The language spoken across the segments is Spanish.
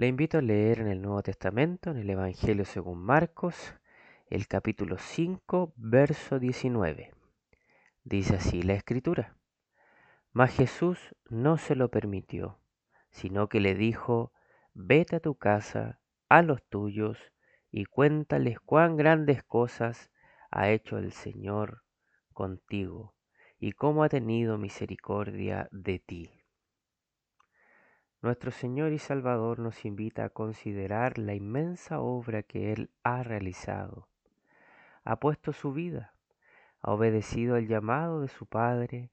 Le invito a leer en el Nuevo Testamento, en el Evangelio según Marcos, el capítulo 5, verso 19. Dice así la escritura. Mas Jesús no se lo permitió, sino que le dijo, vete a tu casa, a los tuyos, y cuéntales cuán grandes cosas ha hecho el Señor contigo, y cómo ha tenido misericordia de ti. Nuestro Señor y Salvador nos invita a considerar la inmensa obra que Él ha realizado. Ha puesto su vida, ha obedecido el llamado de su Padre,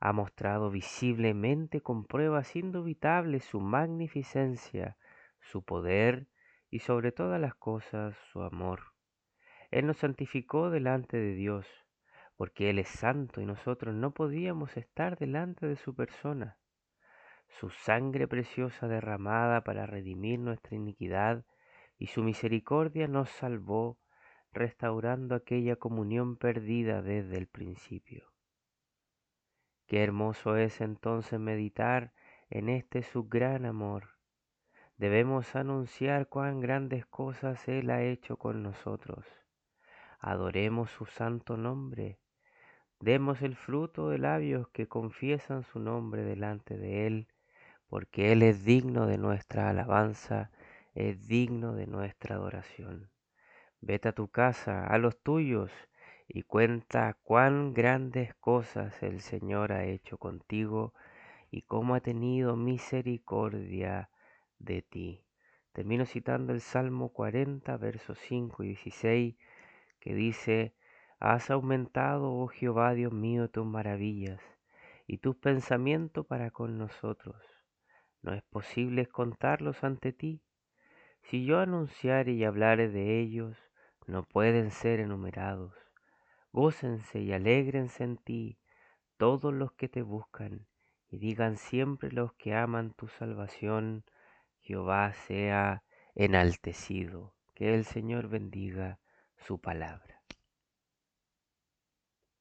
ha mostrado visiblemente con pruebas indubitables su magnificencia, su poder y sobre todas las cosas su amor. Él nos santificó delante de Dios, porque Él es santo y nosotros no podíamos estar delante de su persona su sangre preciosa derramada para redimir nuestra iniquidad, y su misericordia nos salvó, restaurando aquella comunión perdida desde el principio. Qué hermoso es entonces meditar en este su gran amor. Debemos anunciar cuán grandes cosas Él ha hecho con nosotros. Adoremos su santo nombre. Demos el fruto de labios que confiesan su nombre delante de Él porque Él es digno de nuestra alabanza, es digno de nuestra adoración. Vete a tu casa, a los tuyos, y cuenta cuán grandes cosas el Señor ha hecho contigo y cómo ha tenido misericordia de ti. Termino citando el Salmo 40, versos 5 y 16, que dice, Has aumentado, oh Jehová Dios mío, tus maravillas y tus pensamientos para con nosotros no es posible contarlos ante ti. Si yo anunciare y hablare de ellos, no pueden ser enumerados. Gócense y alégrense en ti todos los que te buscan, y digan siempre los que aman tu salvación, Jehová sea enaltecido. Que el Señor bendiga su palabra.